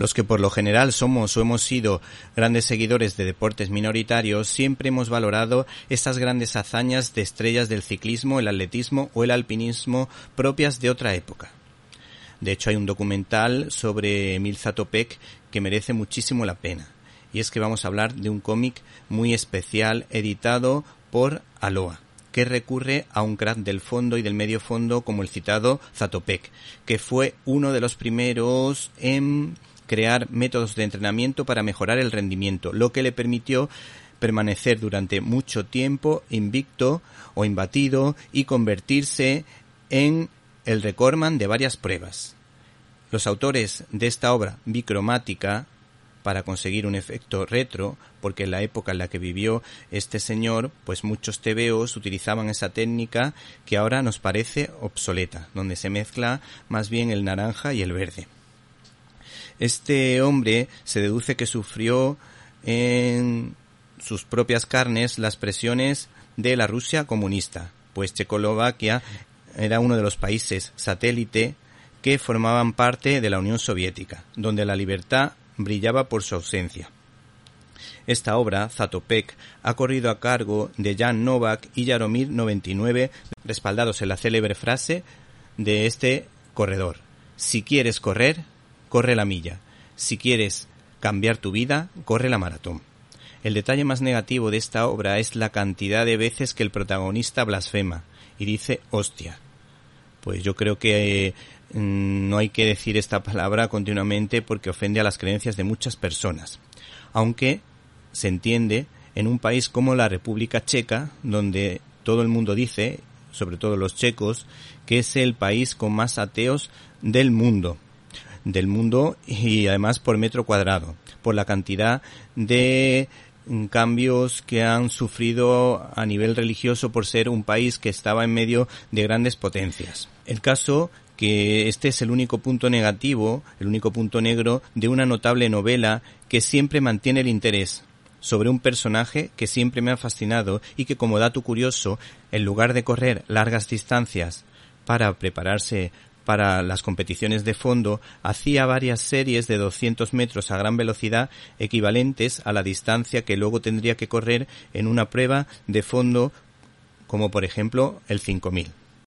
Los que por lo general somos o hemos sido grandes seguidores de deportes minoritarios, siempre hemos valorado estas grandes hazañas de estrellas del ciclismo, el atletismo o el alpinismo propias de otra época. De hecho, hay un documental sobre Emil Zatopek que merece muchísimo la pena. Y es que vamos a hablar de un cómic muy especial editado por Aloha que recurre a un crack del fondo y del medio fondo como el citado Zatopek, que fue uno de los primeros en crear métodos de entrenamiento para mejorar el rendimiento, lo que le permitió permanecer durante mucho tiempo invicto o imbatido y convertirse en el recordman de varias pruebas. Los autores de esta obra bicromática para conseguir un efecto retro, porque en la época en la que vivió este señor, pues muchos TVOs utilizaban esa técnica que ahora nos parece obsoleta, donde se mezcla más bien el naranja y el verde. Este hombre se deduce que sufrió en sus propias carnes las presiones de la Rusia comunista, pues Checoslovaquia era uno de los países satélite que formaban parte de la Unión Soviética, donde la libertad brillaba por su ausencia. Esta obra, Zatopek, ha corrido a cargo de Jan Novak y Jaromir 99, respaldados en la célebre frase de este corredor. Si quieres correr, corre la milla. Si quieres cambiar tu vida, corre la maratón. El detalle más negativo de esta obra es la cantidad de veces que el protagonista blasfema y dice hostia. Pues yo creo que Mm, no hay que decir esta palabra continuamente porque ofende a las creencias de muchas personas. Aunque se entiende en un país como la República Checa, donde todo el mundo dice, sobre todo los checos, que es el país con más ateos del mundo. Del mundo y además por metro cuadrado, por la cantidad de cambios que han sufrido a nivel religioso por ser un país que estaba en medio de grandes potencias. El caso que este es el único punto negativo, el único punto negro de una notable novela que siempre mantiene el interés sobre un personaje que siempre me ha fascinado y que como dato curioso, en lugar de correr largas distancias para prepararse para las competiciones de fondo, hacía varias series de 200 metros a gran velocidad equivalentes a la distancia que luego tendría que correr en una prueba de fondo como por ejemplo el 5000.